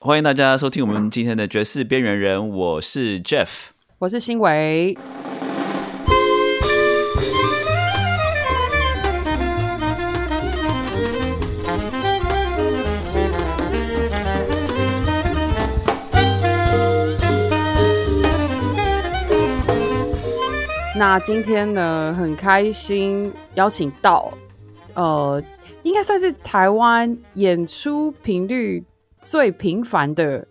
欢迎大家收听我们今天的爵士边缘人，我是 Jeff。我是新维。那今天呢，很开心邀请到，呃，应该算是台湾演出频率最频繁的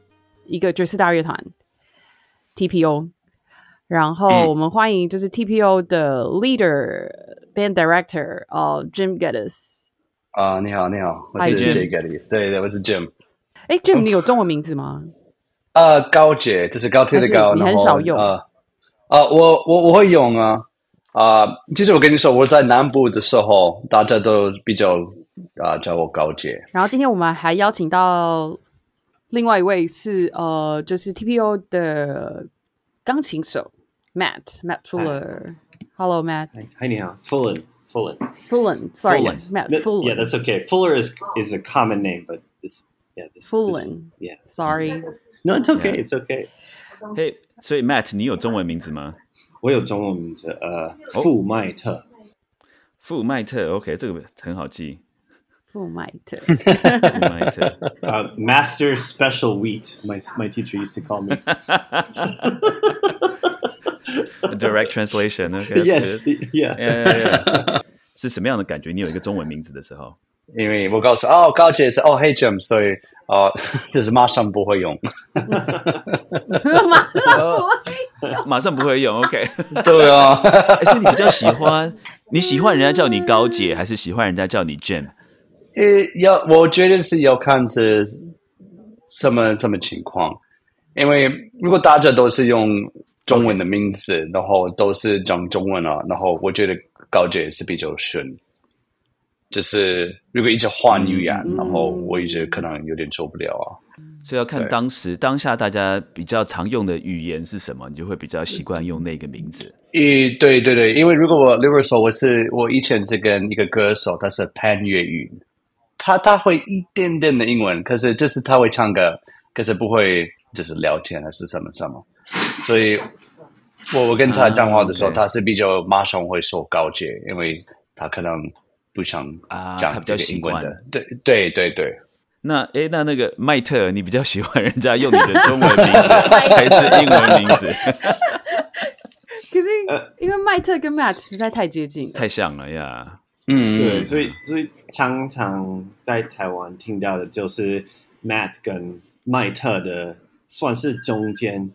一个爵士大乐团 TPO。然后我们欢迎就是 TPO 的 leader band director 哦、Jim Geddes。啊、你好，你好，我是 Jim Geddes，对对，我是 Jim。哎，Jim，你有中文名字吗？呃，高姐，就是高铁的高，你很少用呃，呃，我我我会用啊，啊、其实我跟你说，我在南部的时候，大家都比较啊、叫我高姐。然后今天我们还邀请到另外一位是呃，就是 TPO 的钢琴手 Matt Matt Fuller。Hello Matt Hi, hi, 你好，Fullen, Fullen, Fullen. Sorry, Fullen. yes, Matt That- Fullen. Yeah, that's okay. Fuller is is a common name, but this, yeah, this, this Fullen. one- yeah. Sorry. No, it's okay. Yeah. It's okay. 嘿、所以 Matt，你有中文名字吗？我有中文名字，呃，富麦特。富麦特，OK，这个很好记。 富麦特。富麦特，呃 Master Special Wheat. My my teacher used to call me. direct translation，OK，、 yes. Yeah. yeah, yeah, yeah. 是什么样的感觉？你有一个中文名字的时候，因为我告诉哦，高姐是哦，Hey Jim，所以哦，就是马上不会用。马上不会马上不会用，OK。对啊，哎所以你比较喜欢，你喜欢人家叫你高姐，还是喜欢人家叫你 Jim？ 呃，要我觉得是要看是什么什么情况，因为如果大家都是用中文的名字然后都是讲中文啊，然后我觉得高姐是比较顺。就是如果一直换语言，然后我一直可能有点受不了啊。所以要看对当时当下大家比较常用的语言是什么，你就会比较习惯用那个名字。诶，对对对，因为如果我如果说我是我以前是跟一个歌手，他是潘粤语，他他会一点点的英文，可是就是他会唱歌，可是不会就是聊天还是什么什么，所以我我跟他讲话的时候，他是比较马上会说高阶，因为他可能不想讲比较习这个英文的惯，对对对对。那诶，那那个麦特，你比较喜欢人家用你的中文名字 还是英文名字？可是因为麦特跟 Matt 实在太接近了，太像了呀！嗯，对，所以所以常常在台湾听到的就是 Matt 跟麦特的，算是中间。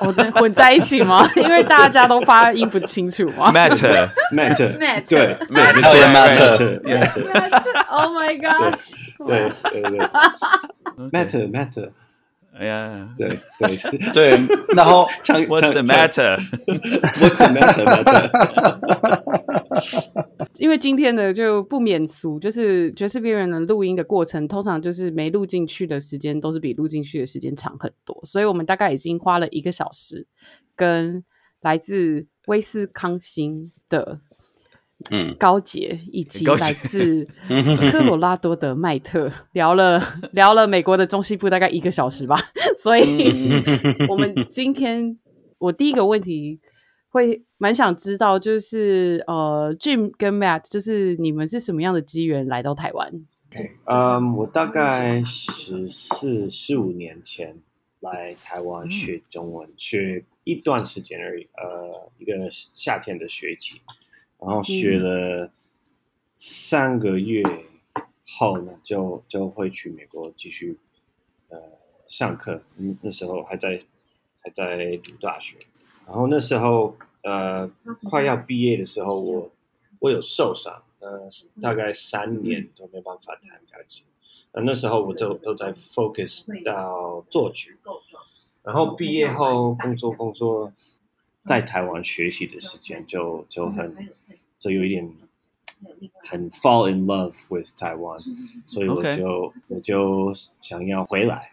哦，混在一起吗？因为大家都发音不清楚吗 Matt，Matt，Matt 对 Matt，没错对 Matt，Matt Matt，？Oh my god！对对对，Matt Matt，哎呀对对，对，然后唱，What's the matter？What's the matter matter？因为今天的就不免俗，就是爵士边缘人录音的过程，通常就是没录进去的时间都是比录进去的时间长很多，所以我们大概已经花了一个小时，跟来自威斯康星的嗯。高杰以及来自 科罗拉多的麦特聊了聊了美国的中西部大概一个小时吧，所以我们今天我第一个问题会蛮想知道，就是呃，Jim 跟 Matt，就是你们是什么样的机缘来到台湾？嗯，我大概十四、十五年前来台湾学中文，学一段时间而已，呃，一个夏天的学期，然后学了三个月后呢，就就会去美国继续呃上课。嗯，那时候还在还在读大学，然后那时候呃快要毕业的时候，我我有受伤，呃，大概三年都没办法弹钢琴。呃，那时候我就都在 focus 到作曲，然后毕业后工作工作，在台湾学习的时间就就很就有一点很 fall in love with 台湾，所以我就我就想要回来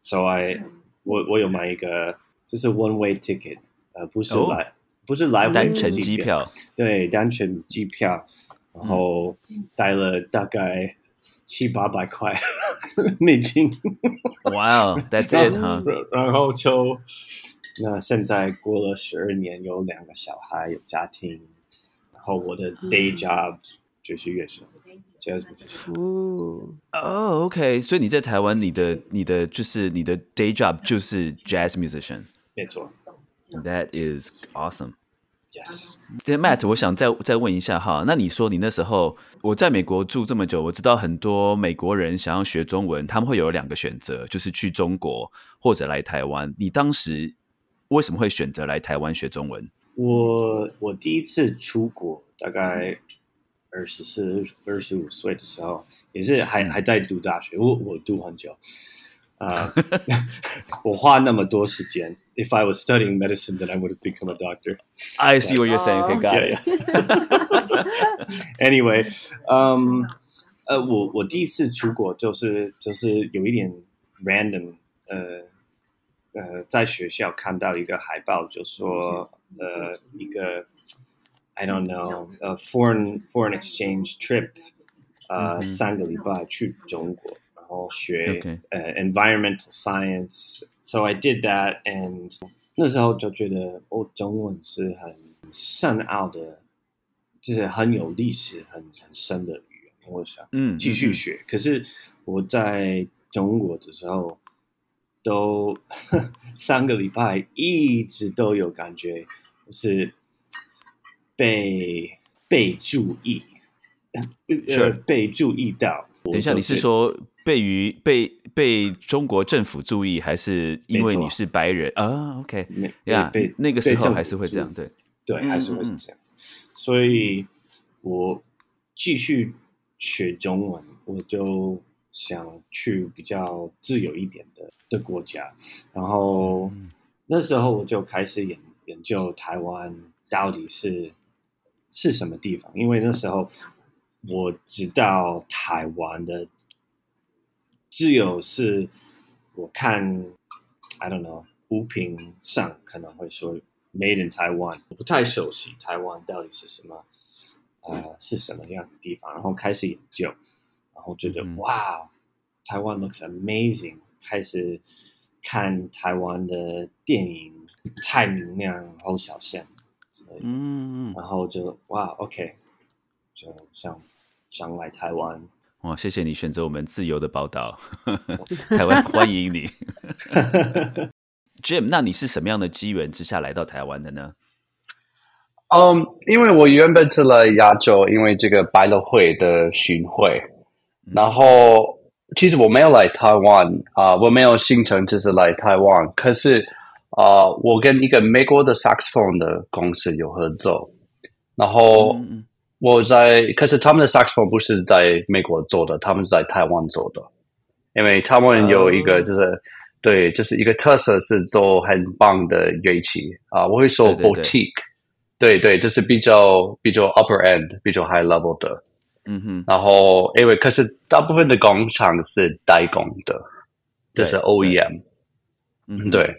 ，so I 我我有买一个就是 one way ticket，呃，不是哦来、不是来回单程机机票，对，单程机票，然后带了大概七八百块，美金。哇，That's it 哈。然后就那现在过了十二年，有两个小孩，有家庭，然后我的 day job 就是乐手，jazz musician。哦，哦，OK，所以你在台湾，你的你的就是你的 day job 就是 jazz musician。没错 That is awesome。，yes。对，Matt，我想再再问一下哈，那你说你那时候我在美国住这么久，我知道很多美国人想要学中文，他们会有两个选择，就是去中国或者来台湾。你当时为什么会选择来台湾学中文？我我第一次出国大概二十四、二十五岁的时候，也是还还在读大学，我我读很久，啊、我花那么多时间。If I was studying medicine, then I would have become a doctor. I see what you're saying. Okay, got Yeah, it. Anyway，嗯，呃，我我第一次出国就是就是有一点 random，呃呃，在学校看到一个海报，就说呃一个 I don't know，呃 foreign foreign exchange trip，呃、嗯哼三个礼拜去中国，然 后学.呃 environmental science。So I did that and 那时候就觉得哦，中文是很深奥的，就是很有历史、很很深的语言。我想嗯，继续学。可是我在中国的时候，都三个礼拜一直都有感觉，就是被被注意，呃，是被注意到。等一下，你是说被于被被中国政府注意，还是因为你是白人啊？OK，没呀那个时候还是会这样，对。对，嗯还是会这样子。所以我继续学中文，我就想去比较自由一点的的国家。然后嗯那时候我就开始研研究台湾到底是是什么地方，因为那时候我知道台湾的只有是我看 I don't know 物品上可能会说 Made in Taiwan，我不太熟悉台湾到底是什么，呃，是什么样的地方，然后开始研究，然后觉得、嗯哇，台湾 looks amazing，开始看台湾的电影，蔡明亮、侯小贤之类的，嗯，然后就哇，OK，就想想来台湾。哇，谢谢你选择我们自由的报道，台湾欢迎你。Jim，那你是什么样的机缘之下来到台湾的呢？嗯，因为我原本是来亚洲，因为这个百乐会的巡会，然后其实我没有来台湾啊、我没有行程就是来台湾，可是啊、我跟一个美国的 saxophone 的公司有合作，然后我在，可是他们的 saxophone 不是在美国做的，他们是在台湾做的，因为他们有一个哦就是、对，就是一个特色是做很棒的乐器啊、我会说 boutique，对对，就是比较比较 upper end，比较 high level 的。嗯哼，然后因为可是大部分的工厂是代工的，就是 OEM，嗯哼，对。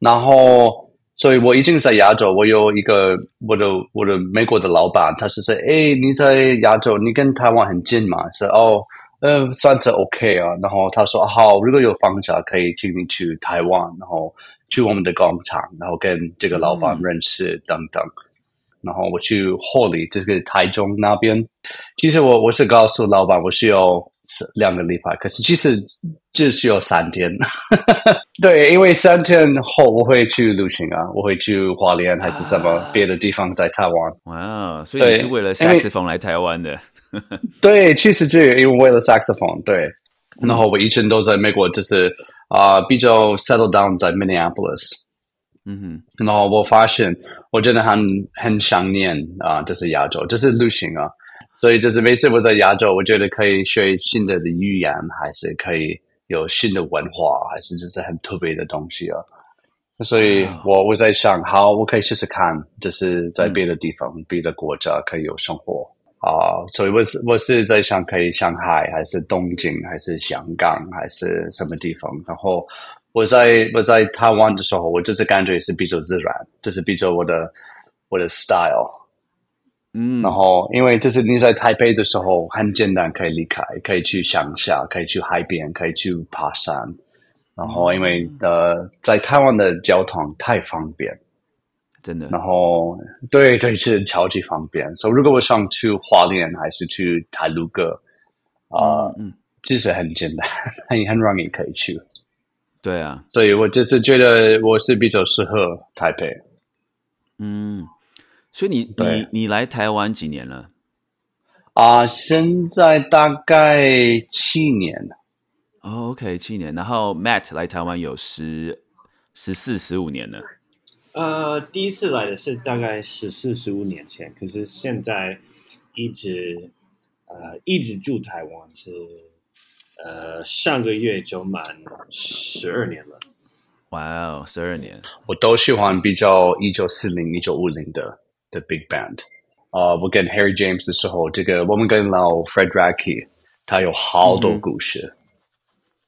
然后，所以我已经在亚洲，我有一个我的我的美国的老板，他是说，哎，你在亚洲，你跟台湾很近嘛？是哦，呃，算是 OK 啊。然后他说，好，如果有放假，可以请你去台湾，然后去我们的工厂，然后跟这个老板认识等等。然后我去霍里，这是台中那边。其实我我是告诉老板，我是要两个礼拜，可是其实只需要三天。对，因为三天后我会去旅行啊，我会去华联还是什么别的地方，在台湾。哇，所以你是为了因为 saxophone 来台湾的？对，其实就因为为了 saxophone，对。然后我以前都在美国，就是啊、比较 settle down 在 Minneapolis。嗯哼然后我发现我真的很很想念啊、就是亚洲，就是旅行啊。所以就是每次我在亚洲，我觉得可以学新的的语言，还是可以有新的文化，还是就是很特别的东西啊。所以我我在想，好，我可以试试看，就是在别的地方、别的国家可以有生活啊、所以我是我是在想，可以上海，还是东京，还是香港，还是什么地方？然后我在我在台湾的时候，我就是感觉是比较自然，就是比较我的我的 style。嗯，然后，因为就是你在台北的时候很简单，可以离开，可以去乡下，可以去海边，可以去爬山。然后，因为呃，在台湾的交通太方便，真的，然后对对是超级方便。所以，如果我想去花莲还是去台鲁阁，啊、嗯，其实很简单，很很容易可以去。对啊，所以我就是觉得我是比较适合台北。嗯，所以你你你来台湾几年了？啊、现在大概七年，哦，OK，七年。然后 Matt 来台湾有十十四十五年了。呃，第一次来的是大概十四十五年前，可是现在一直呃一直住台湾是呃上个月就满十二年了。哇哦，十二年。我都喜欢比较一九四零、一九五零的的 Big Band。啊、我跟 Harry James 的时候，这个我们跟老 Fred Racky，他有好多故事。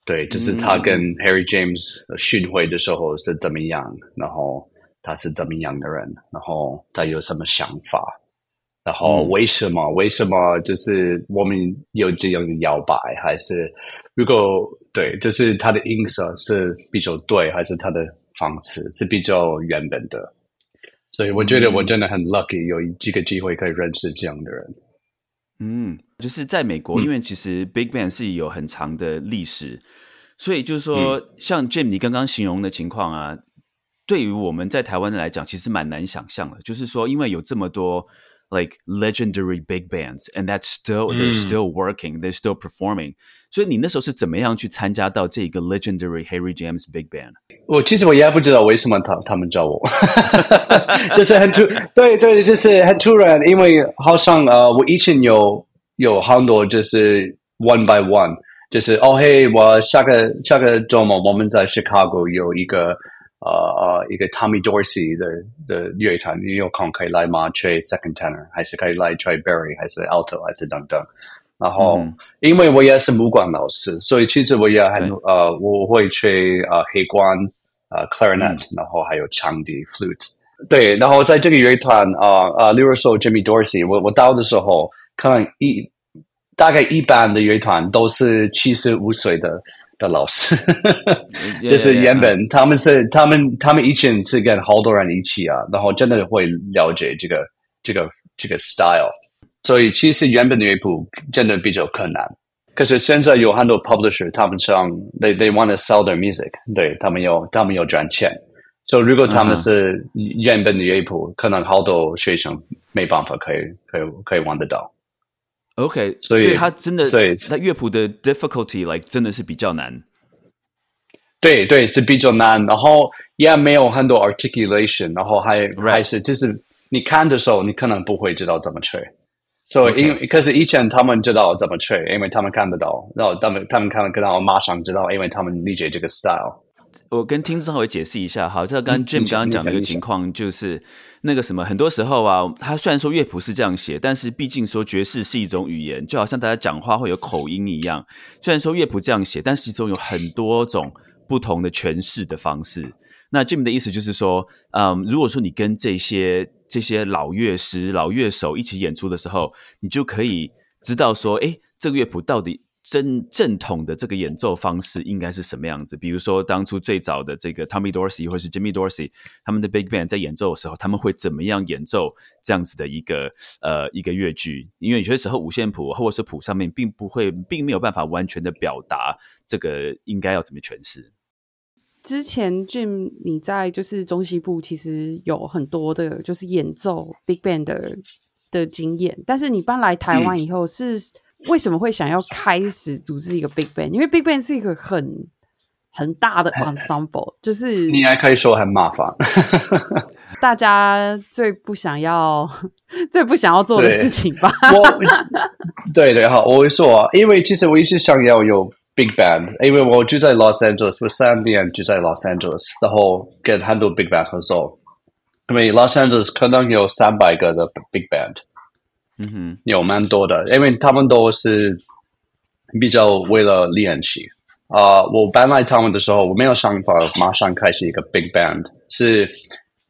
对，就是他跟 Harry James 巡回的时候是怎么样，然后他是怎么样的人，然后他有什么想法，然后为什么、为什么就是我们有这样的摇摆，还是如果对，就是他的音色是比较对，还是他的方式？是比较原本的。所以我觉得我真的很 lucky，有这个机会可以认识这样的人。嗯，就是在美国，嗯因为其实 Big Band 是有很长的历史，所以就是说，嗯像 Jim 你刚刚形容的情况啊，对于我们在台湾的来讲，其实蛮难想象的。就是说，因为有这么多 like legendary big bands and that's still they're 嗯 still working, they're still performing，所以你那时候是怎么样去参加到这个 legendary Harry James Big Band？我其实我也不知道为什么他他们找我，就是很突，对对，就是很突然，因为好像呃，我以前有有很多就是 one by one，就是哦嘿，我下个下个周末我们在 Chicago 有一个呃呃一个 Tommy Dorsey 的的乐团，你有空可以来吗？吹 second tenor，还是可以来吹 Barry，还是 alto，还是等等。然后，嗯因为我也是木管老师，所以其实我也很呃，我会吹呃黑管、呃 clarinet，、嗯然后还有长笛 flute。对，然后在这个乐团啊啊，例如说 Jimmy Dorsey，我我到的时候，可能一大概一般的乐团都是七十五岁的的老师，就是原本他们是他们他们以前是跟好多人一起啊，然后真的会了解这个这个这个 style。所以其实原本的乐谱真的比较困难，可是现在有很多 publisher，他们想 they they want to sell their music，对他们有他们有赚钱。所、以如果他们是原本的乐谱，可能好多学生没办法可以可以可以玩得到。OK，所以他真的，所以他乐谱的 difficulty like 真的是比较难。对对，是比较难，然后也没有很多 articulation，然后还.还是就是你看的时候，你可能不会知道怎么吹。所以.因为可是以前他们知道怎么吹，因为他们看得到，然后他们他们看得到，马上知道，因为他们理解这个 style。我跟听众稍微解释一下，好，这刚刚 Jim 刚刚讲的一个情况，就是那个什么，很多时候啊，他虽然说乐谱是这样写，但是毕竟说爵士是一种语言，就好像大家讲话会有口音一样。虽然说乐谱这样写，但是其中有很多种不同的诠释的方式。那 Jim 的意思就是说，嗯，如果说你跟这些这些老乐师、老乐手一起演出的时候，你就可以知道说，诶，这个乐谱到底正正统的这个演奏方式应该是什么样子？比如说，当初最早的这个 Tommy Dorsey 或是 Jimmy Dorsey 他们的 Big Band 在演奏的时候，他们会怎么样演奏这样子的一个呃一个乐句？因为有些时候五线谱或者是谱上面并不会，并没有办法完全的表达这个应该要怎么诠释。之前 Jim 你在就是中西部其实有很多的就是演奏 Big Band 的的经验，但是你搬来台湾以后是为什么会想要开始组织一个 Big Band？因为 Big Band 是一个很很大的 ensemble，就是你还可以说很麻烦。大家最不想要、最不想要做的事情吧。我 对对好，我会说啊，因为其实我一直想要有 big band，因为我住在 Los Angeles，我三年住在 Los Angeles，然后跟很多 big band 合作，因为 Los Angeles 可能有三百个的 big band，嗯哼，有蛮多的，因为他们都是比较为了练习。啊、我搬来他们的时候，我没有想法马上开始一个 big band，是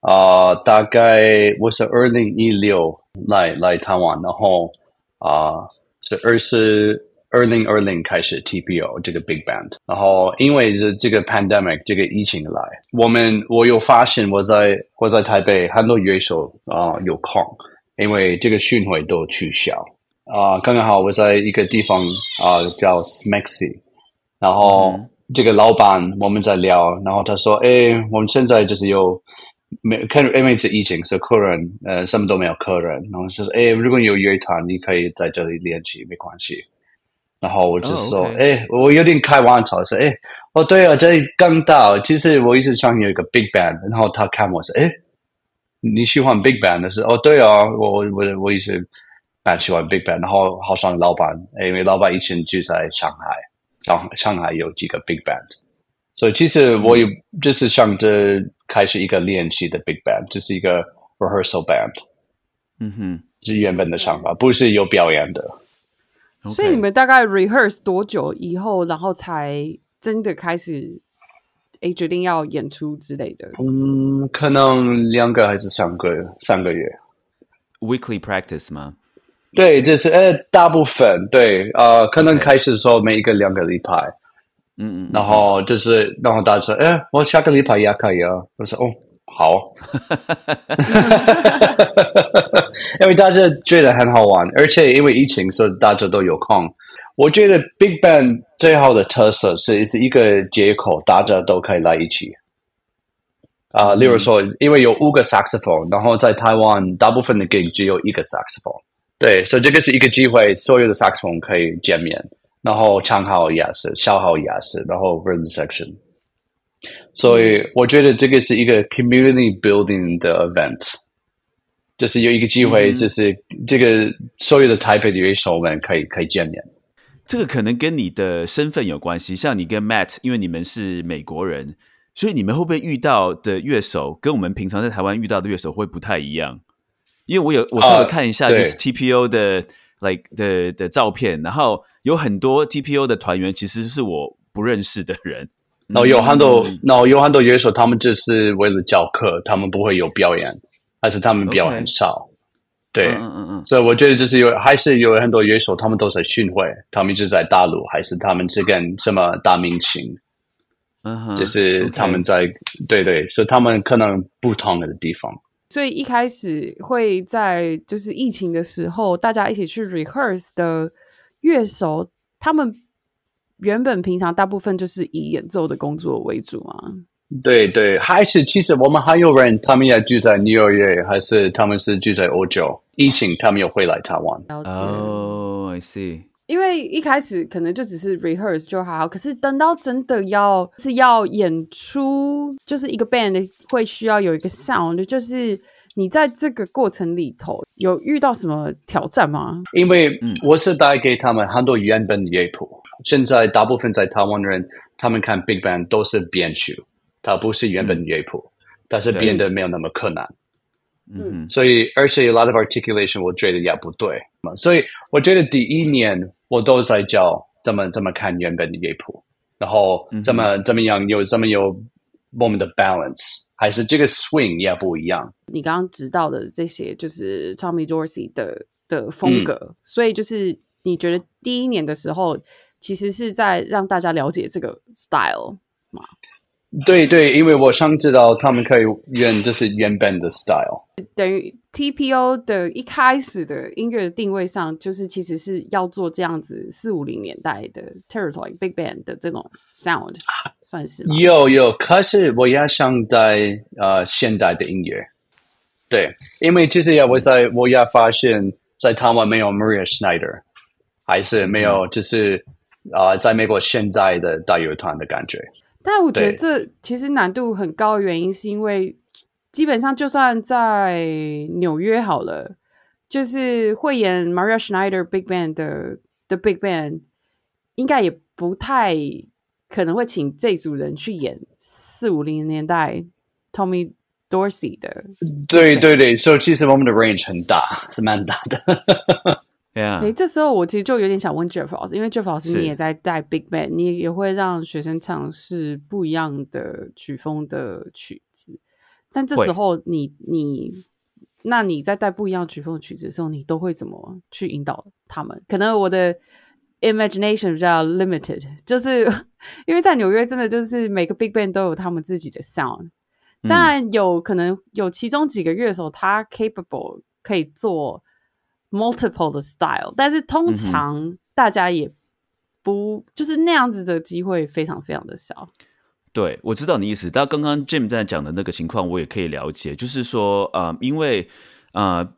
啊、大概我是二零一六来来台湾，然后啊、是二十二零二零开始 TPO 这个 Big Band，然后因为这这个 pandemic 这个疫情来，我们我有发现我在我在台北很多乐手啊、有空，因为这个巡回都取消。啊、刚刚好我在一个地方啊、叫 Smexy，然后嗯。这个老板我们在聊，然后他说：“哎，我们现在就是有没看，因为是疫情，所以客人呃什么都没有客人，然后说：哎，如果有乐团，你可以在这里练习，没关系。”然后我就说：“哦，OK 哎、我有点开玩笑说：哎，哦对啊，这里刚到，其实我一直想有一个 big band。”然后他看我说：“哎，你喜欢 big band 的是？哦，对啊，我我我我一直蛮喜欢 big band。然后好像老板，因为老板以前住在上海。”上上海有几个 big band，所以其实我也就是想着开始一个练习的 big band，就是一个 rehearsal band，嗯哼是原本的想法，不是有表演的。所以你们大概 rehearse 多久以后，然后才真的开始诶决定要演出之类的？嗯，可能两个还是三个三个月。weekly practice 吗？对，就是呃，大部分对，呃，可能开始的时候每一个两个礼拜，嗯嗯，然后就是，然后大家说，哎，我下个礼拜也可以啊。我说，哦，好，因为大家觉得很好玩，而且因为疫情，所以大家都有空。我觉得 Big Band 最好的特色是是一个接口，大家都可以来一起。啊、例如说，因为有五个 saxophone，然后在台湾大部分的 gig 只有一个 saxophone，对，所以这个是一个机会，所有的 saxophone 可以见面。然后长号也是，小号也是，然后 rhythm section。所以我觉得这个是一个 community building 的 event，就是有一个机会，嗯就是这个所有的台北的乐手们可以可以见面。这个可能跟你的身份有关系，像你跟 Matt，因为你们是美国人，所以你们会不会遇到的乐手跟我们平常在台湾遇到的乐手会不太一样？因为我有我稍微看一下，就是 TPO 的 like 的的照片，然后有很多 TPO 的团员其实是我不认识的人，然 后有很多嗯，然后有很多乐手，他们只是为了教课，他们不会有表演，还是他们表演 OK 少。对，嗯嗯嗯所以我觉得就是有，还是有很多乐手，他们都在巡回，他们一直在大陆，还是他们是跟什么大明星，嗯哼，就是他们在对对，所以他们可能不同的地方。所以一开始会在就是疫情的时候，大家一起去 rehearse 的乐手，他们原本平常大部分就是以演奏的工作为主啊。对对，还是其实我们还有人，他们也住在纽约，还是他们是住在欧洲。疫情他们又回来台湾。哦、i see，因为一开始可能就只是 rehearse 就好，可是等到真的要是要演出，就是一个 band 会需要有一个 sound，就是你在这个过程里头有遇到什么挑战吗？因为嗯我是带给他们很多原本的乐谱。现在大部分在台湾的人，他们看 Big Band 都是编曲，它不是原本的乐谱，但是对编的没有那么困难。嗯，所以而且 a lot of articulation 我觉得也不对。所以我觉得第一年我都在教怎么怎么看原本的乐谱，然后怎么、怎么样有怎么有我们的 balance，还是这个 swing 也不一样。你刚刚知道的这些，就是 Tommy Dorsey 的的风格，所以就是你觉得第一年的时候，其实是在让大家了解这个 style。对对，因为我想知道他们可以原就是原本的 style。等于 TPO 的一开始的音乐的定位上，就是其实是要做这样子四五零年代的 Territory Big Band 的这种 sound，算是？有有，可是我也想在呃现代的音乐，对，因为其实也我在我也发现，在台湾没有 Maria Schneider，还是没有就是啊、呃在美国现在的大乐团的感觉。但我觉得这其实难度很高的原因，是因为基本上就算在纽约好了，就是会演 Maria Schneider Big Band 的的 Big Band，应该也不太可能会请这组人去演四五零年代 Tommy Dorsey 的。对对对，所以其实我们的 range 很大，是蛮大的。对啊诶，，这时候我其实就有点想问 Jeff 老师，因为 Jeff 老师你也在带 Big Band，你也会让学生尝试不一样的曲风的曲子。但这时候你你，那你在带不一样曲风的曲子的时候，你都会怎么去引导他们？可能我的 imagination 比较 limited，就是因为在纽约真的就是每个 big band 都有他们自己的 sound，嗯。当然有可能有其中几个乐手他 capable 可以做 multiple 的 style，但是通常大家也不就是那样子的机会非常非常的少。对，我知道你意思。但刚刚 Jim 在讲的那个情况，我也可以了解。就是说，呃，因为呃，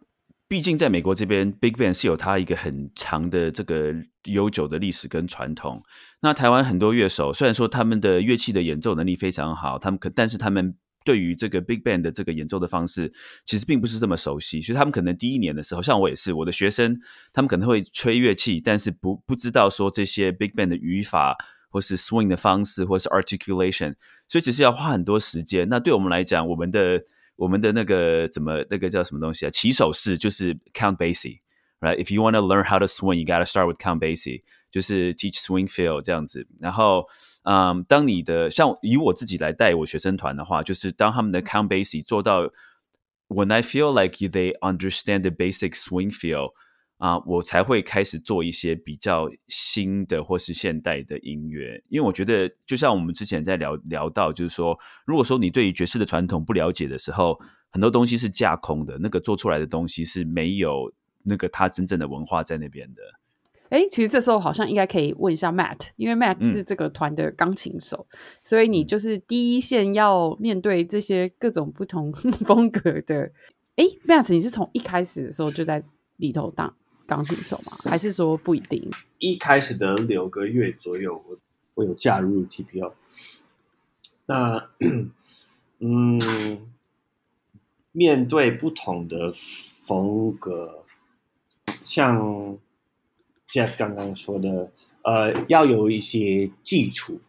毕竟在美国这边，Big Band 是有它一个很长的这个悠久的历史跟传统。那台湾很多乐手，虽然说他们的乐器的演奏能力非常好，他们可，但是他们对于这个 Big Band 的这个演奏的方式，其实并不是这么熟悉。所以他们可能第一年的时候，像我也是，我的学生，他们可能会吹乐器，但是不不知道说这些 Big Band 的语法。或是 swing 的方式，或是 articulation，所以其实要花很多时间。那对我们来讲，我们的我们的那个怎么那个叫什么东西啊？起手式就是 Count Basie，right？If you want to learn how to swing, you gotta start with Count Basie，就是 teach swing feel 这样子。然后，嗯，当你的像以我自己来带我学生团的话，就是当他们的 Count basic 做到 When I feel like they understand the basic swing feel。啊，我才会开始做一些比较新的或是现代的音乐，因为我觉得，就像我们之前在聊聊到，就是说，如果说你对于爵士的传统不了解的时候，很多东西是架空的，那个做出来的东西是没有那个它真正的文化在那边的。哎，其实这时候好像应该可以问一下 Matt，因为 Matt 是这个团的钢琴手，所以你就是第一线要面对这些各种不同 风格的。哎，Matt，你是从一开始的时候就在里头当？钢琴手吗？还是说不一定？一开始的六个月左右，我我有加入 TPO。那嗯，面对不同的风格，像 Jeff 刚刚说的，呃，要有一些基础，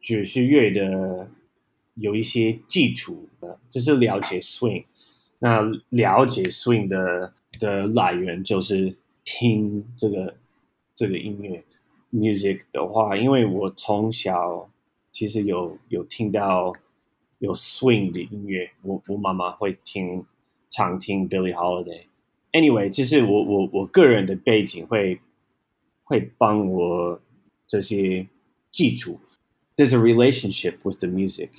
爵士乐的有一些基础的，就是了解 swing。那了解 swing 的的来源就是。听这个这个音乐 music 的话，因为我从小其实有有听到有 swing 的音乐，我我妈妈会听常听 Billie Holiday。Anyway，其实我我我个人的背景会会帮我这些基础。There's a relationship with the music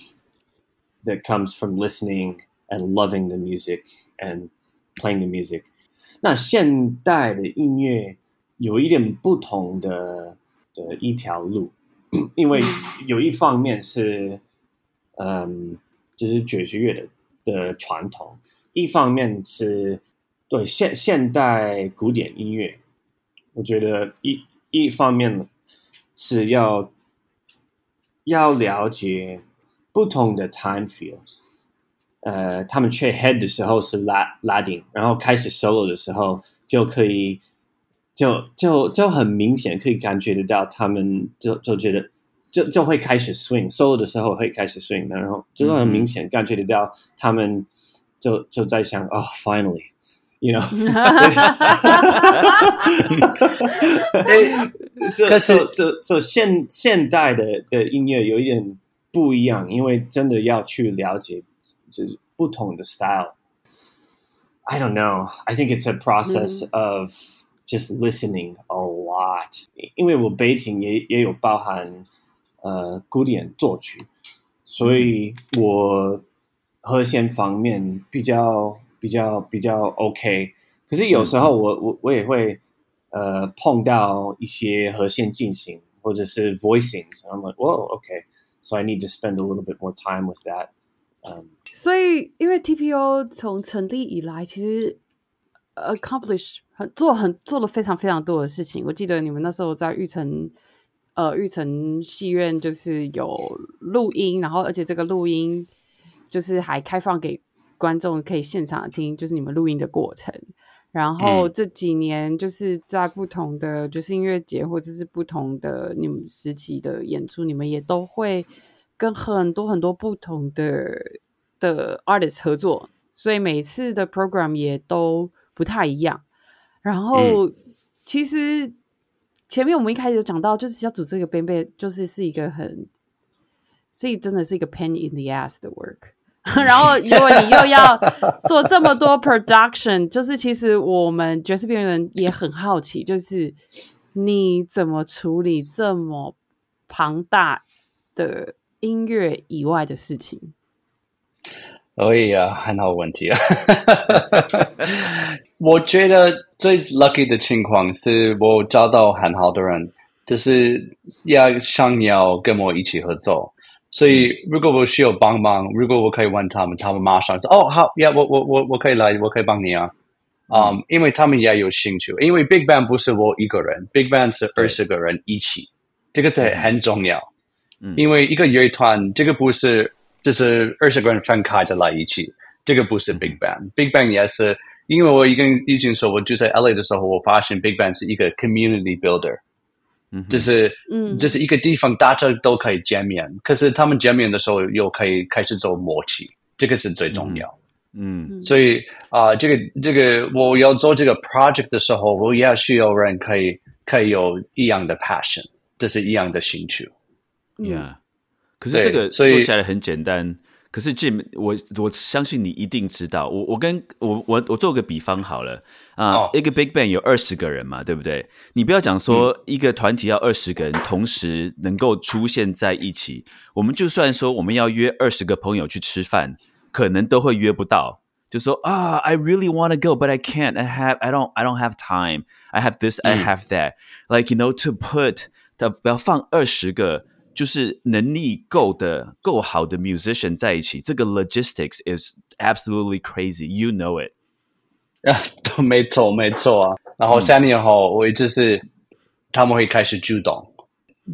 that comes from listening and loving the music and playing the music. 那现代的音乐有一点不同的的一条路，因为有一方面是，嗯，就是爵士乐的的传统，一方面是对现现代古典音乐，我觉得一一方面是要要了解不同的 time feel。呃，他们吹 head 的时候是拉拉丁，然后开始 solo 的时候就可以，就就就很明显可以感觉得到，他们就就觉得就就会开始 swing solo 的时候会开始 swing，然后就很明显感觉得到，他们就就在想，哦 ，finally，you know，可是 so so 现现代的的音乐有一点不一样，因为真的要去了解。就是不同的 style。I don't know. I think it's a process of just listening a lot. 因为我背景也也有包含呃古典作曲，所以我和弦方面比较 比较比较 OK。可是有时候我我我也会呃碰到一些和弦进行或者是 voicings。I'm like, whoa, okay. So I need to spend a little bit more time with that. 嗯，所以因为 TPO 从成立以来，其实 accomplish 很做很做了非常非常多的事情。我记得你们那时候在玉成呃玉成戏院就是有录音，然后而且这个录音就是还开放给观众可以现场听，就是你们录音的过程。然后这几年就是在不同的就是音乐节或者是不同的你们时期的演出，你们也都会。跟很多很多不同的的 artist 合作，所以每次的 program 也都不太一样。然后，其实前面我们一开始有讲到，就是要组织一个 band，就是是一个很，所以真的是一个 pain in the ass 的 work。然后如果你又要做这么多 production，就是其实我们爵士边缘人也很好奇，就是你怎么处理这么庞大的音乐以外的事情？可以啊，很好问题啊。我觉得最 lucky 的情况是我找到很好的人，就是要想要跟我一起合作。所以如果我需要帮忙，如果我可以问他们，他们马上说：“哦，好呀，我我我我可以来，我可以帮你啊。”啊、um,，因为他们也有兴趣。因为 Big Bang 不是我一个人，Big Bang 是二十个人一起，这个是很重要。嗯。因为一个乐团，这个不是就是二十个人分开的来一起，这个不是 Big Bang，Big Bang 也是，因为我已经已经说，我就在 LA 的时候，我发现 Big Bang 是一个 community builder，就是嗯这是一个地方，大家都可以见面。可是他们见面的时候，又可以开始做默契，这个是最重要。嗯所以啊、这个这个我要做这个 project 的时候，我也需要人可以可以有一样的 passion，这是一样的兴趣。嗯，Yeah。可是这个所以说起来很简单，可是 Jim，我我相信你一定知道。我我跟我我我做个比方好了啊、哦一个 Big Bang 有二十个人嘛，对不对？你不要讲说一个团体要二十个人同时能够出现在一起，我们就算说我们要约二十个朋友去吃饭，可能都会约不到。就说啊，I really want to go, but I can't. I have, I don't, I don't have time. I have this, I have that. Like you know, to put 的不要放二十个，就是能力够的、够好的 musician 在一起，这个 logistics is absolutely crazy. You know it. 啊，都没错，没错啊。然后三年后，我就是他们会开始主动，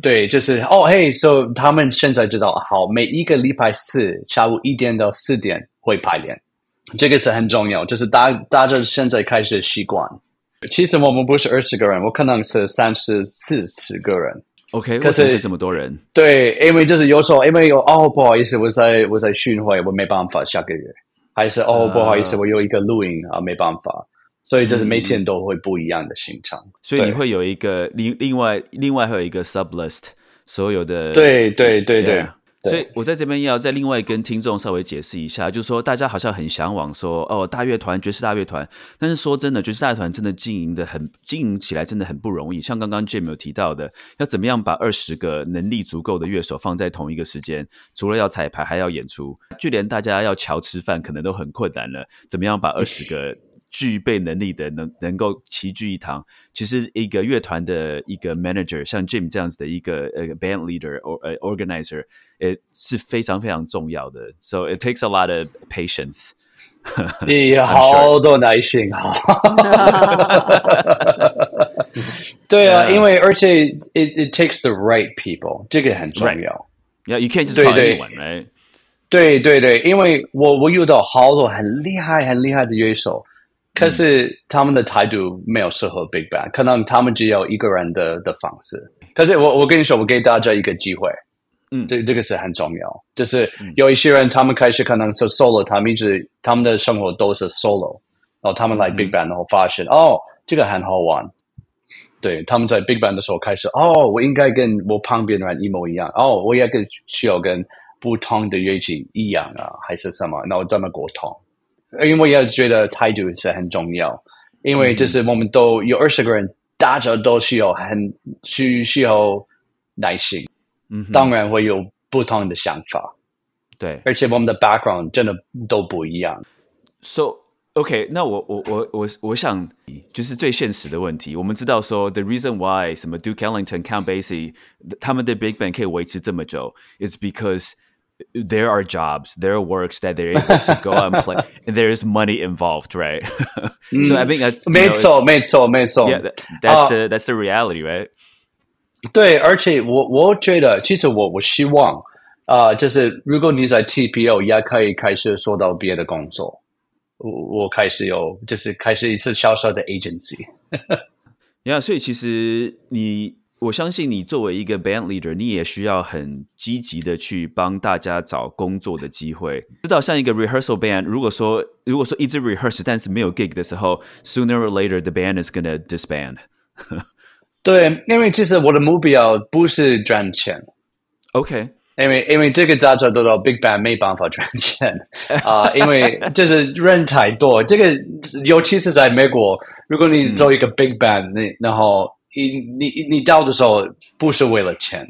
对，就是哦，嘿，所以他们现在知道，好，每一个礼拜四下午一点到四点会排练，这个是很重要，就是大大家现在开始习惯。其实我们不是二十个人，我可能是三十四十个人。OK，可是这么多人？对，因为就是有时候，因为有哦，不好意思，我在我在巡回，我没办法下个月，还是哦，啊。不好意思，我有一个录音啊，没办法，所以就是每天都会不一样的行程。所以你会有一个另另外另外会有一个 sub list，所有的对对对对。Yeah 所以我在这边要再另外跟听众稍微解释一下，就是说大家好像很向往说哦大乐团爵士大乐团，但是说真的，爵士大乐团真的经营的很经营起来真的很不容易。像刚刚 Jim 有提到的，要怎么样把二十个能力足够的乐手放在同一个时间，除了要彩排还要演出，就连大家要瞧吃饭可能都很困难了。怎么样把二十个具备能力的能能够齐聚一堂，其实一个乐团的一个 manager，像 Jim 这样子的一个呃 band leader or 呃 organizer，呃是非常非常重要的。So it takes a lot of patience 你好多耐心哈。对啊.因为而且 it it takes the right people，这个很重要。Yeah, you can't just 对 call 对 anyone, right? 对对对，因为我我遇到好多很厉害很厉害的乐手，可是他们的态度没有适合 Big Bang，可能他们只有一个人的的方式。可是我我跟你说，我给大家一个机会，嗯这，这个是很重要。就是有一些人，他们开始可能是 solo，他们一直他们的生活都是 solo，然后他们来 Big Bang，然后发现哦，这个很好玩。对，他们在 Big Bang 的时候开始，哦，我应该跟我旁边的人一模一样，哦，我也跟需要跟不同的乐器一样啊，还是什么？然后这么沟通，因为我也觉得态度是很重要，因为就是我们都有二十个人，大家都需要很需需要耐心，嗯哼，当然会有不同的想法，对。而且我们的 background 真的都不一样。So OK，那我我我我我想就是最现实的问题。我们知道说，the reason why 什么 Duke Ellington、Count Basie 他们的 Big Band 可以维持这么久，is because there are jobs, there are works that they're able to go out and play, and there is money involved, right? so I think that's you 没 know, 错， it's- 没错，没错。 Yeah, that, that's 啊 the that's the reality, right? 对，而且我我觉得，其实我我希望，啊、就是如果你在 TPO 也可以开始说到别的工作，我我开始有就是开始一次小小的 agency。呀，所以其实你， 我相信你作为一个 band leader，你也需要很积极的去帮大家找工作的机会。知道像一个 rehearsal band，如果说如果说一直 rehearse，但是没有 gig 的时候，sooner or later the band is gonna disband。对，因为其实我的目标不是赚钱，OK，因为因为这个大家都知道，Big Band 没办法赚钱 啊、因为就是人太多。这个尤其是在美国，如果你做一个 Big Band，你然后你你你到的时候不是为了钱，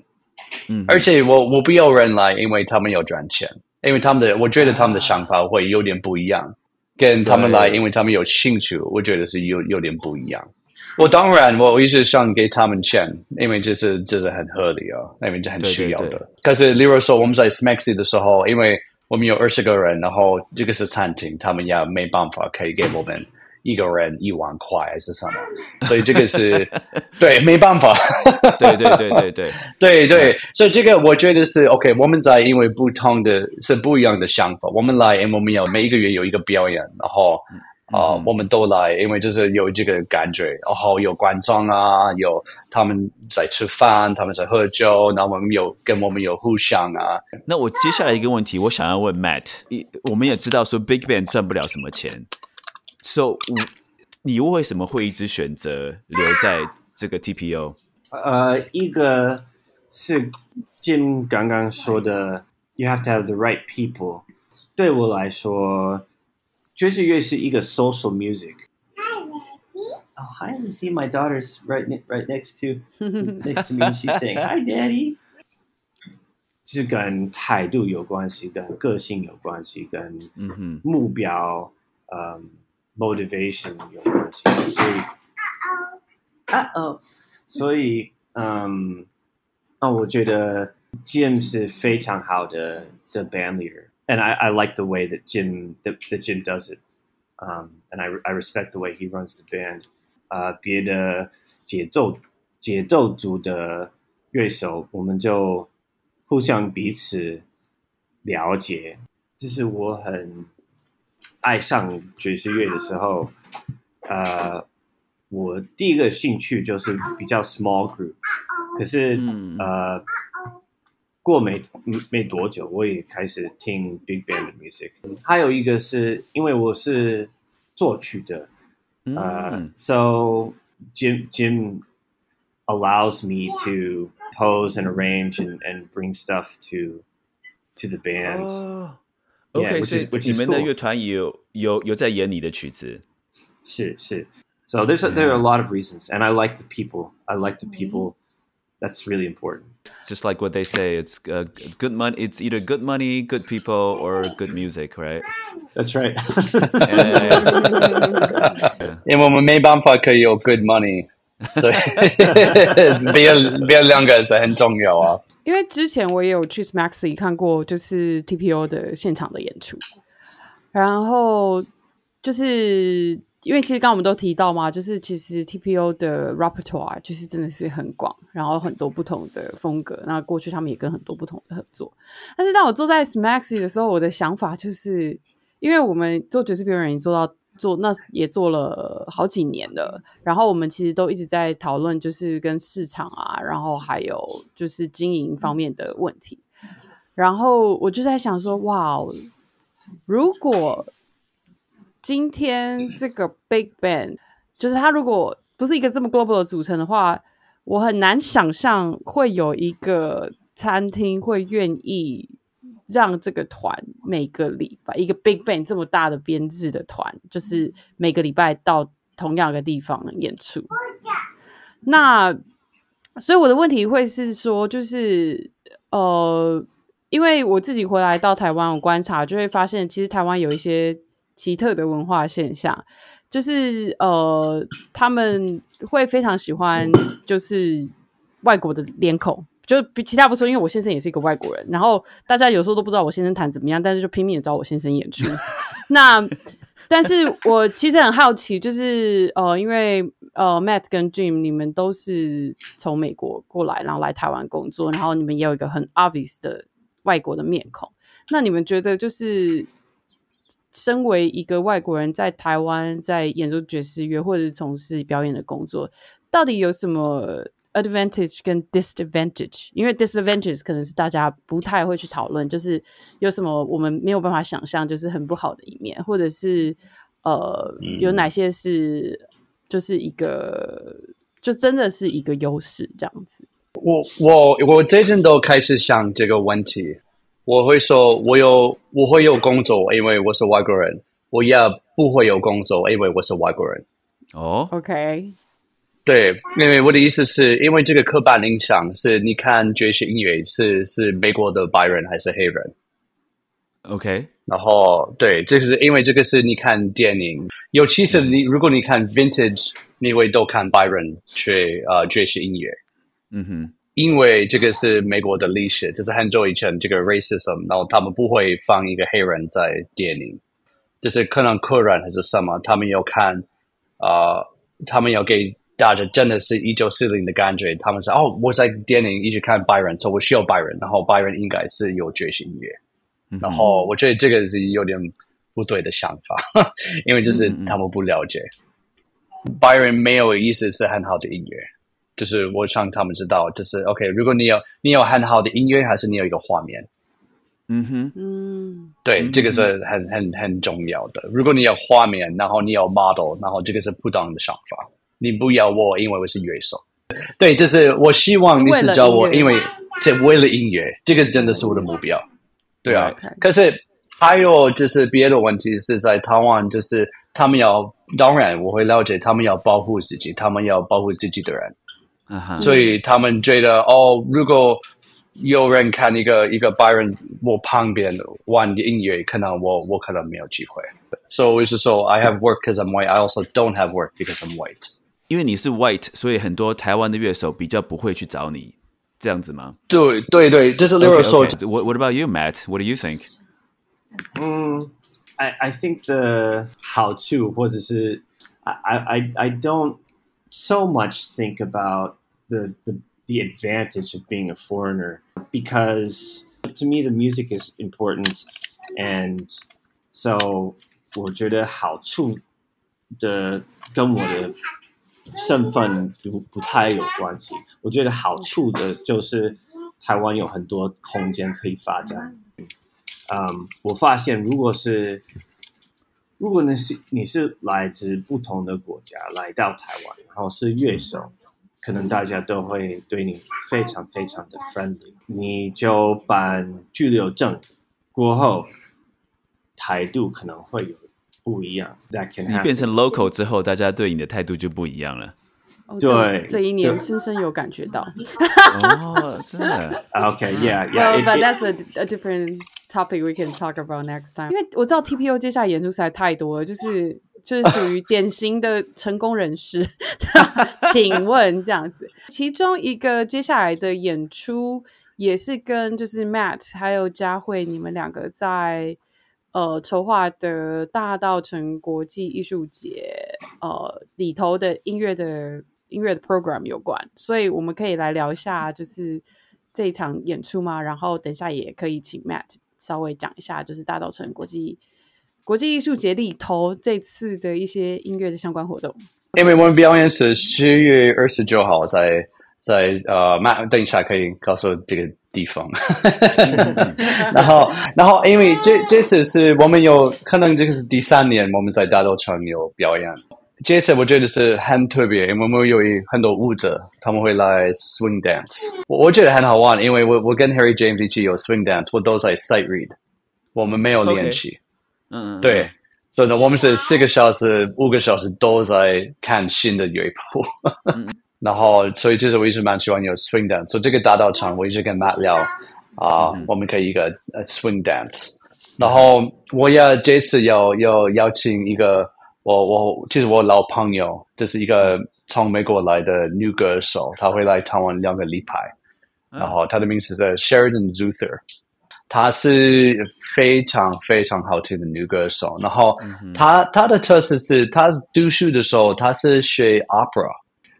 嗯，而且我我不要人来，因为他们要赚钱，因为他们的我觉得他们的想法会有点不一样，跟他们来，因为他们有兴趣，我觉得是有有点不一样。我当然，我一直想给他们钱，因为这是这是很合理啊，因为这很需要的。对对对可是，例如说我们在 Smexy 的时候，因为我们有二十个人，然后这个是餐厅，他们也没办法可以给我们一个人一万块还是什么，所以这个是对没办法。对对对对对，对 对，所以这个我觉得是 OK。我们在因为不同的是不一样的想法，我们来，因为我们有每一个月有一个表演，然后啊、呃我们都来，因为就是有这个感觉，然后有观众啊，有他们在吃饭，他们在喝酒，然后我们有跟我们有互相啊，那我接下来一个问题，我想要问 Matt，一我们也知道说 Big Bang 赚不了什么钱，so 我你为什么会一直选择留在这个 TPO？呃，一个是 Jim 刚刚说的，you have to have the right people。对我来说，爵士乐是一个 social music。Oh, hi, Lizzie. My daughter's right ne- right next to next to me, and she's saying, "Hi, Daddy." 是跟态度有关系，跟个性有关系，跟嗯哼，目标，呃 ，motivation 有关系，所以，啊哦，所以，嗯，啊，我觉得 Jim 是非常好的的 band leader，and I I like the way that Jim that that Jim does it, um, and I I respect the way he runs the band. 啊、别的节奏节奏组的乐手，我们就互相彼此了解。这是我很 爱上爵士乐的时候，呃，我第一个兴趣就是比较 small group，可是、嗯呃，过没没多久，我也开始听 big band 的 music。还有一个是因为我是作曲的，uh, 嗯 so Jim Jim allows me to pose and arrange and, and bring stuff to to the band. 哦 Yeah, OK， which 所 is- 以 which 你 is 们的 cool. 乐团也有有有在演你的曲子，是是 So there's a, there are a lot of reasons, and I like the people. I like the people. That's really important. just like what they say, it's uh, good money. It's either good money, good people, or good music, right? That's right. 因为我们没办法可以有 good money，对，别别两个是很重要啊。 因为之前我也有去 Smaxy 看过，就是 TPO 的现场的演出，然后就是因为其实刚刚我们都提到嘛，就是其实 TPO 的 repertoire 就是真的是很广，然后很多不同的风格。那过去他们也跟很多不同的合作，但是当我坐在 Smaxy 的时候，我的想法就是，因为我们做爵士表演已经做到做那也做了好几年了，然后我们其实都一直在讨论，就是跟市场啊，然后还有就是经营方面的问题。然后我就在想说，哇，如果今天这个 Big Bang 就是它如果不是一个这么 global 的组成的话，我很难想象会有一个餐厅会愿意让这个团每个礼拜一个 Big Bang 这么大的编制的团，就是每个礼拜到同样的地方演出。那所以我的问题会是说，就是呃，因为我自己回来到台湾，我观察就会发现，其实台湾有一些奇特的文化现象，就是呃，他们会非常喜欢就是外国的脸孔。就比其他不说，因为我先生也是一个外国人，然后大家有时候都不知道我先生弹怎么样，但是就拼命的找我先生演出。那但是我其实很好奇，就是呃，因为呃，Matt 跟 Jim 你们都是从美国过来，然后来台湾工作，然后你们也有一个很 obvious 的外国的面孔。那你们觉得，就是身为一个外国人在台湾在演奏爵士乐或者是从事表演的工作，到底有什么 advantage 跟 disadvantage？因为 disadvantage 可能是大家不太会去讨论，就是有什么我们没有办法想象，就是很不好的一面，或者是呃有哪些是就是一个就真的是一个优势这样子。我我我最近都开始想这个问题。我会说，我有我会有工作，因为我是外国人；我也不会有工作，因为我是外国人。哦，OK，对，因为我的意思是因为这个刻板印象是，你看爵士音乐是是美国的白人还是黑人？OK，然后对，这个是因为这个是你看电影，尤其是你如果你看 vintage，你会都看白人去呃爵士音乐，嗯哼，因为这个是美国的历史，就是很久以前这个 racism，然后他们不会放一个黑人在电影，就是可能客人还是什么，他们要看呃，他们要给大家真的是一九四零的感觉，他们说哦，我在电影一直看白人，所以我需要白人，然后白人应该是有爵士音乐。然后我觉得这个是有点不对的想法，因为就是他们不了解，白人没有意思是很好的音乐，就是我想他们知道，就是 OK，如果你有你有很好的音乐，还是你有一个画面，嗯哼，嗯，对，嗯。这个是很很很重要的。如果你有画面，然后你有 model，然后这个是不当的想法，你不要我，因为我是乐手。对，就是我希望你是叫我，是为了音乐因为这为了音乐，这个真的是我的目标。对啊 OK，可是还有就是别的问题是在台湾，就是他们要，当然我会了解他们要保护自己，他们要保护自己的人，啊哈，所以他们觉得哦，如果有人看一个一个白人我旁边玩音乐，可能我我可能没有机会。So 我是说，I have work because I'm white. I also don't have work because I'm white. 因为你是 white，所以很多台湾的乐手比较不会去找你，这样子吗？对对对，就是例如 Okay, 说 okay. What What about you, Matt? What do you think? Mm, I, I think the 好处或者是 I, I, I don't so much think about the, the the advantage of being a foreigner because to me the music is important and so 我觉得好处的跟我的 身份不不太有关系。我觉得好处的就是台湾有很多空间可以发展。嗯，我发现如果是如果你是你是来自不同的国家来到台湾，然后是乐手，可能大家都会对你非常非常的 friendly。你就办居留证过后，态度可能会有不一样。That can 你 happen. 变成 local 之后，大家对你的态度就不一样了。哦对这这一年深深有感觉到。哦，真的，Okay, yeah, yeah. Well, but that's a, a different topic we can talk about next time. 因为我知道 TPO 接下来演出实在太多了，就是就是属于典型的成功人士。请问这样子，其中一个接下来的演出也是跟就是 Matt 还有佳慧你们两个在呃筹划的大道城国际艺术节呃里头的音乐的音乐的 program 有关，所以我们可以来聊一下就是这一场演出嘛，然后等一下也可以请 Matt 稍微讲一下，就是大道城国际国际艺术节里头这次的一些音乐的相关活动。因为我们表演是十月二十九号在在呃，，Matt 等一下可以告诉这个地方。然后，然后因为这这次是我们有可能这个是第三年我们在大道城有表演。这次我觉得是很特别，因为我们有一很多舞者，他们会来 swing dance，我我觉得很好玩，因为我我跟 Harry James 一起有 swing dance，我都在 sight read，我们没有练习。嗯，嗯对，所以呢，我们是四个小时、五个小时都在看新的乐谱，然后所以就是我一直蛮喜欢有 swing dance，所以这个大道场我一直跟 Matt 聊啊、我们可以一个呃 swing dance，然后我也这次要要邀请一个我我其实我老朋友，这是一个从美国来的女歌手，她会来台湾两个礼拜，然后她的名字是 Sheridan Zuther。她是非常非常好听的女歌手，然后她她的特色是，她读书的时候她是学 opera，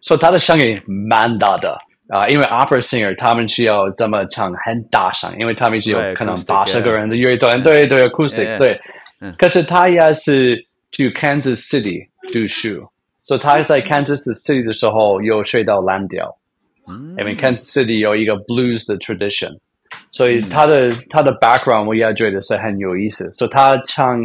所以他的声音蛮大的啊、因为 opera singer 他们需要这么唱很大声，因为他们只有可能八十个人的乐团，对对，acoustics 对。可是他也是去 Kansas City 读书，所以他在 Kansas City 的时候又学到蓝调，因为 Kansas City 有一个 blues 的 tradition，所以他的、他的 background 我也觉得是很有意思，所以他唱。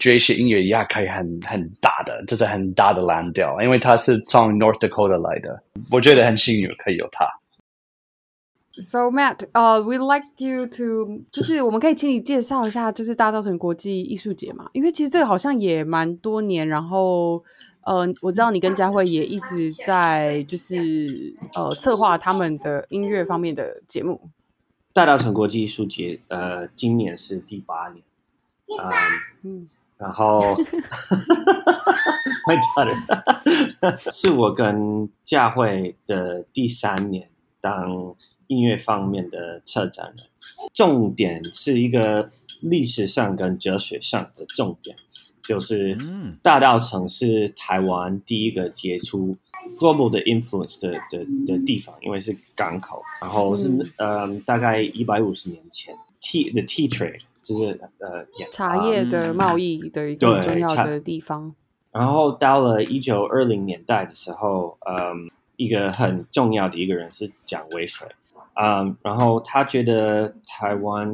爵士音乐也可以很很大的，这是很大的蓝调，因为他是从 North Dakota 来的，我觉得很幸运可以有他。So Matt，呃、w e like you to，就是我们可以请你介绍一下，就是大稻城国际艺术节嘛？因为其实这个好像也蛮多年，然后呃，我知道你跟佳慧也一直在就是呃策划他们的音乐方面的节目。大稻城国际艺术节，呃，今年是第八年，嗯，嗯，然后，My daughter，是我跟佳慧的第三年当音乐方面的策展人，重点是一个历史上跟哲学上的重点，就是嗯。大道城是台湾第一个接触 global 的 influence 的的的地方，因为是港口，然后是嗯。呃大概一百五十年前，tea the tea trade 就是呃茶叶的嗯贸易的一个很对茶重要的地方。然后到了一九二零年代的时候，嗯，一个很重要的一个人是蒋渭水，嗯，然后他觉得台湾，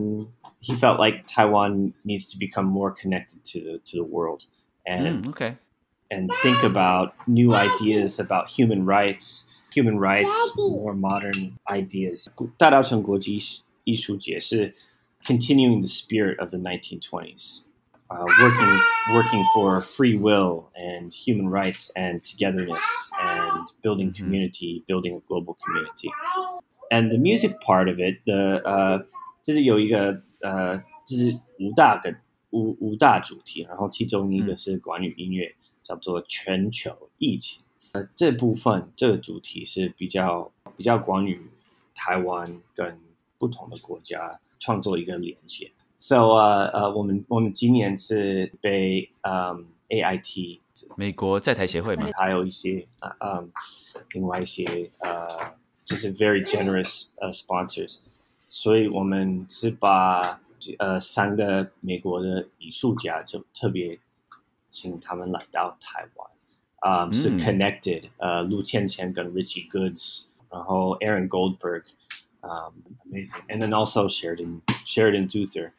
he felt like Taiwan needs to become more connected to the to the world and 嗯，OK， and think about new ideas about human rights, human rights, more modern ideas. 大稻城国际艺术节是 continuing the spirit of the 1920s, uh, working working for free will and human rights and togetherness and building Mhm. community, building a global community. And the music part of it, the 呃，就是有一个呃，就是五大个五五大主题，然后其中一个嗯是关于音乐，叫做全球疫情。呃，这部分这个主题是比较比较关于台湾跟不同的国家 创作一个连接。So 呃呃，我们我们今年是被嗯 AIT 美国在台协会嘛，还有一些呃嗯，另外一些呃，就是 very generous 呃 sponsors，所以我们是把呃三个美国的艺术家就特别请他们来到台湾，啊、是嗯 connected 呃陆倩倩跟 Richie Goods，然后 Aaron Goldberg，um, amazing，and then also Sheridan Sheridan Duther，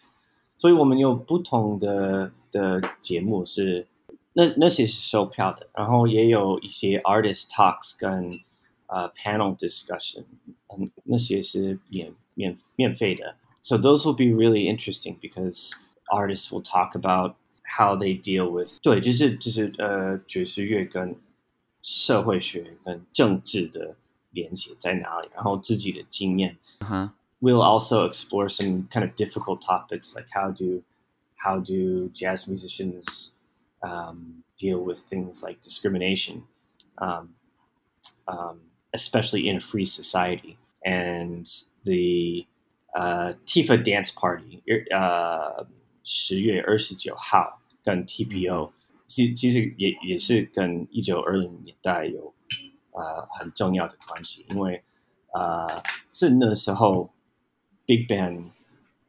所以我们有不同的的节目是那那些是售票的，然后也有一些 artist talks 跟呃 panel discussion，嗯，那些是免免免费的。So those will be really interesting because artists will talk about how they deal with 对，就是就是呃爵士乐跟社会学跟政治的 连接在哪里，然后自己的经验。嗯哼 we'll also explore some kind of difficult topics like how do how do jazz musicians um, deal with things like discrimination, um, um, especially in a free society, and the uh, Tifa dance party. Uh, 十月二十九号跟 TPO，其其实也也是跟一九二零年代有 呃很重要的关系，因为呃是那时候 Big Bang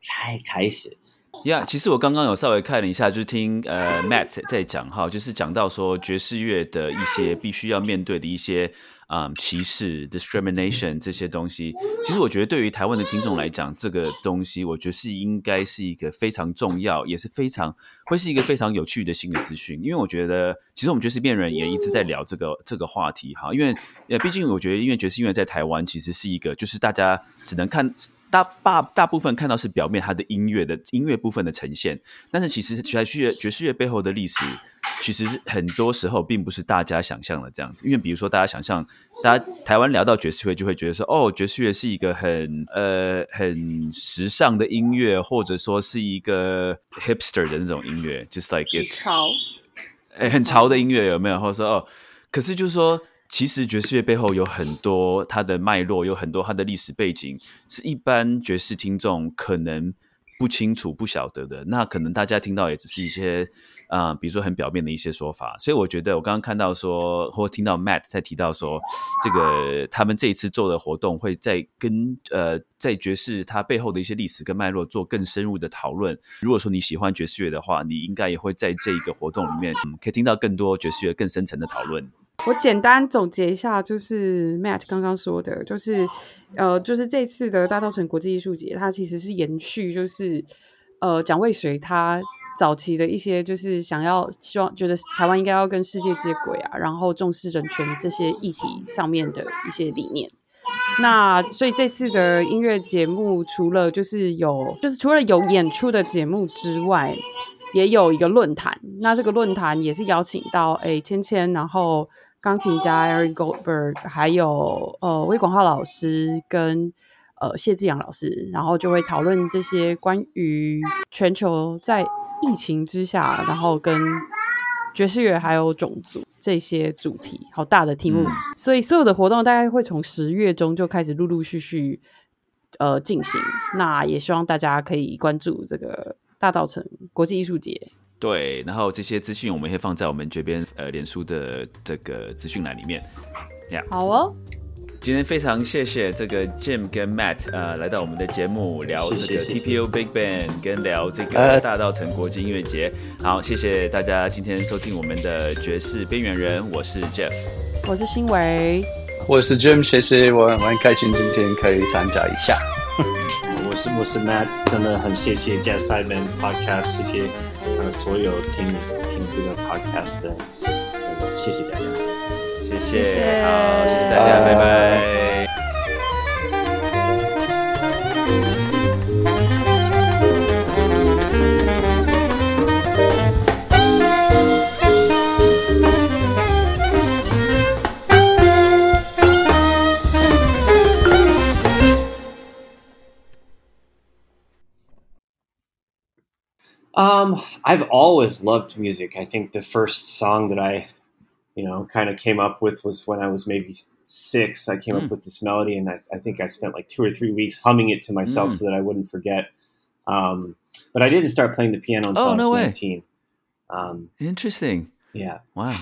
才开始，呀其实我刚刚有稍微看了一下，就是听呃 Matt 在讲哈，就是讲到说爵士乐的一些必须要面对的一些嗯歧视 discrimination 这些东西。其实我觉得对于台湾的听众来讲，这个东西我觉得是应该是一个非常重要，也是非常会是一个非常有趣的新的资讯。因为我觉得，其实我们爵士辩人也一直在聊这个这个话题哈，因为呃，毕竟我觉得，因为爵士乐在台湾其实是一个，就是大家只能看。大大大部分看到是表面它的音乐的音乐部分的呈现，但是其实爵士乐爵士乐背后的历史，其实很多时候并不是大家想象的这样子。因为比如说，大家想象，大家台湾聊到爵士乐，就会觉得说，哦，爵士乐是一个很呃很时尚的音乐，或者说是一个 hipster 的那种音乐，just like it's 潮，哎，很潮的音乐有没有？或者说哦，可是就是说，其实爵士乐背后有很多它的脉络，有很多它的历史背景，是一般爵士听众可能不清楚、不晓得的。那可能大家听到也只是一些啊、比如说很表面的一些说法。所以我觉得，我刚刚看到说，或听到 Matt 在提到说，这个他们这一次做的活动会在跟呃在爵士它背后的一些历史跟脉络做更深入的讨论。如果说你喜欢爵士乐的话，你应该也会在这一个活动里面、嗯、可以听到更多爵士乐更深层的讨论。我简单总结一下，就是 Matt 刚刚说的，就是呃，就是这次的大稻城国际艺术节，它其实是延续，就是呃蒋渭水他早期的一些，就是想要希望觉得台湾应该要跟世界接轨啊，然后重视人权这些议题上面的一些理念。那所以这次的音乐节目，除了就是有，就是除了有演出的节目之外，也有一个论坛。那这个论坛也是邀请到诶芊芊，然后钢琴家 Eric Goldberg，还有呃魏广浩老师跟呃谢志阳老师，然后就会讨论这些关于全球在疫情之下，然后跟爵士乐还有种族这些主题，好大的题目。嗯所以所有的活动大概会从十月中就开始陆陆续续呃进行。那也希望大家可以关注这个大稻城国际艺术节。对，然后这些资讯我们会放在我们这边呃脸书的这个资讯栏里面。好哦，今天非常谢谢这个 Jim 跟 Matt 呃来到我们的节目聊这个谢谢谢谢 TPO Big Band 跟聊这个呃大道城国际音乐节。好，谢谢大家今天收听我们的爵士边缘人，我是 Jeff。我是新维，我是 Jim，谢谢我，我很开心今天可以参加一下。我是我是 Matt，真的很谢谢 Jazz Simon Podcast，谢谢呃所有听听这个 Podcast 的，呃谢谢大家。谢谢，谢谢好，谢谢大家，拜拜。 Um, I've always loved music. I think the first song that I, you know, kind of came up with was when I was maybe six. I came Mm. up with this melody, and I, I think I spent like two or three weeks humming it to myself Mm. so that I wouldn't forget. Um, but I didn't start playing the piano until Oh, I was no 19. Um, Interesting. yeah, Wow.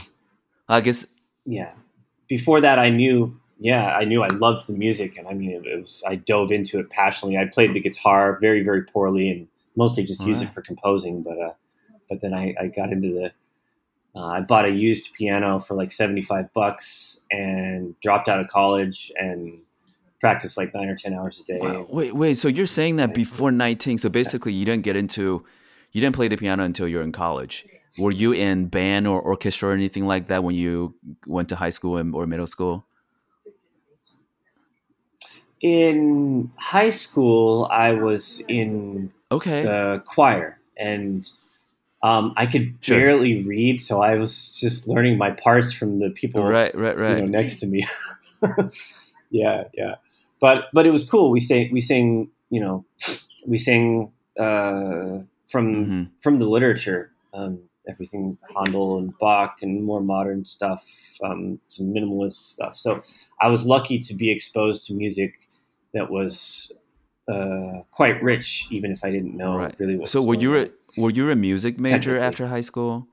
I guess yeah. Before that, I knew, yeah, I knew I loved the music, and I mean, it, it was I dove into it passionately. I played the guitar very, very poorly, and mostly just used Alright. it for composing. But uh, but then I, I got into the. Uh, I bought a used piano for like seventy five bucks, and dropped out of college and practiced like nine or ten hours a day. Wow. Wait, wait. So you're saying that before 19? So basically, you didn't get into, you didn't play the piano until you're in college. Were you in band or orchestra or anything like that when you went to high school and, or middle school? In high school, I was in Okay. the choir and um, I could Sure. barely read, so I was just learning my parts from the people right, right, you right. know, next to me. yeah, yeah, but but it was cool. We sang we sang you know we sang uh, from Mhm. from the literature. Um, everything Handel and Bach and more modern stuff, um, some minimalist stuff. So I was lucky to be exposed to music that was uh, quite rich, even if I didn't know right. really what. So were you a, were you a music major after high school?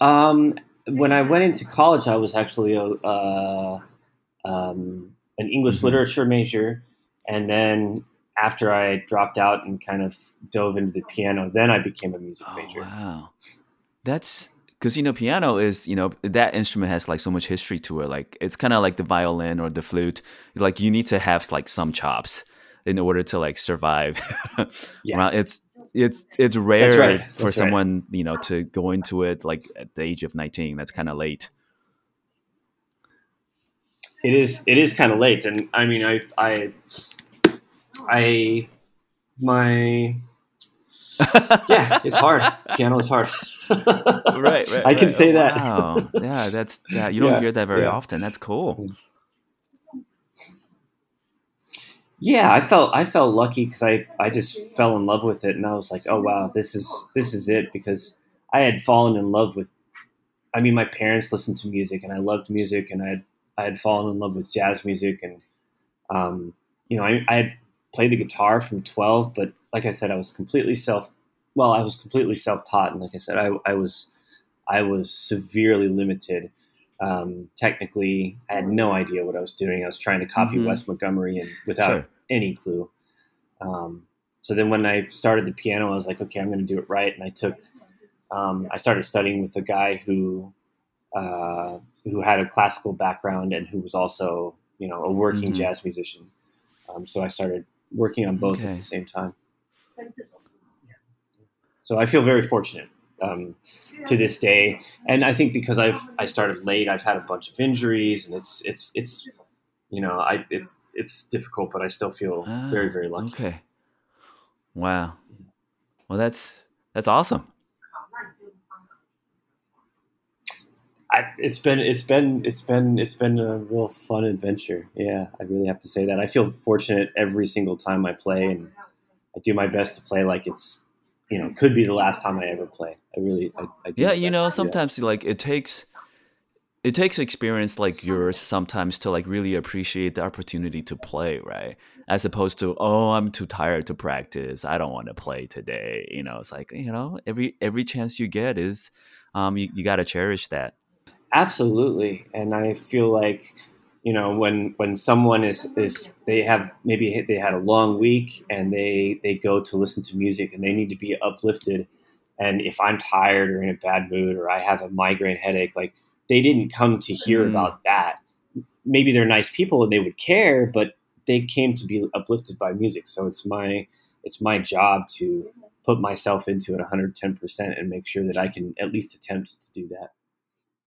Um, when I went into college, I was actually a, uh, um, an English Mhm. literature major, and then after I dropped out and kind of dove into the piano, then I became a music Oh, major. wow. That's because you know piano is you know that instrument has like so much history to it. Like it's kind of like the violin or the flute. Like you need to have like some chops in order to like survive. Yeah. Well, it's it's it's rare right. for right. someone you know to go into it like at the age of nineteen. That's kind of late. It is it is kind of late, and I mean I I I my yeah, it's hard. Piano is hard. right, right. I can right. say Oh, that. Wow. yeah, that's yeah. You don't Yeah, hear that very yeah. often. That's cool. yeah i felt i felt lucky because i i just fell in love with it and i was like oh wow this is this is it because i had fallen in love with i mean my parents listened to music and i loved music and i had i had fallen in love with jazz music and um you know i, I had played the guitar from 12 but like i said i was completely self well i was completely self-taught and like i said i, I was i was severely limited um, technically, I had no idea what I was doing. I was trying to copy Mhm. Wes Montgomery and without Sure. any clue. Um, so then when I started the piano, I was like, okay, I'm going to do it right. And I took, um, I started studying with a guy who, uh, who had a classical background and who was also, you know, a working Mhm. jazz musician. Um, so I started working on both Okay. at the same time. So I feel very fortunate. um, to this day. And I think because I've I started late, I've had a bunch of injuries, and it's it's it's you know I it's it's difficult, but I still feel Ah, very very lucky. Okay. Wow. Well, that's that's awesome. I, it's been it's been it's been it's been a real fun adventure. Yeah, I really have to say that. I feel fortunate every single time I play, and I do my best to play like it's you know could be the last time I ever play. I really I, I do Yeah, you know, to sometimes like it takes it takes experience like yours sometimes to like really appreciate the opportunity to play, right? As opposed to, oh, I'm too tired to practice. I don't want to play today. You know, it's like, you know, every every chance you get is um you, you gotta cherish that. Absolutely, and I feel like you know when when someone is is they have maybe they had a long week and they they go to listen to music and they need to be uplifted, and if I'm tired or in a bad mood or I have a migraine headache, like they didn't come to hear Mm. about that. Maybe they're nice people and they would care, but they came to be uplifted by music. So it's my it's my job to put myself into it 110% and make sure that I can at least attempt to do that.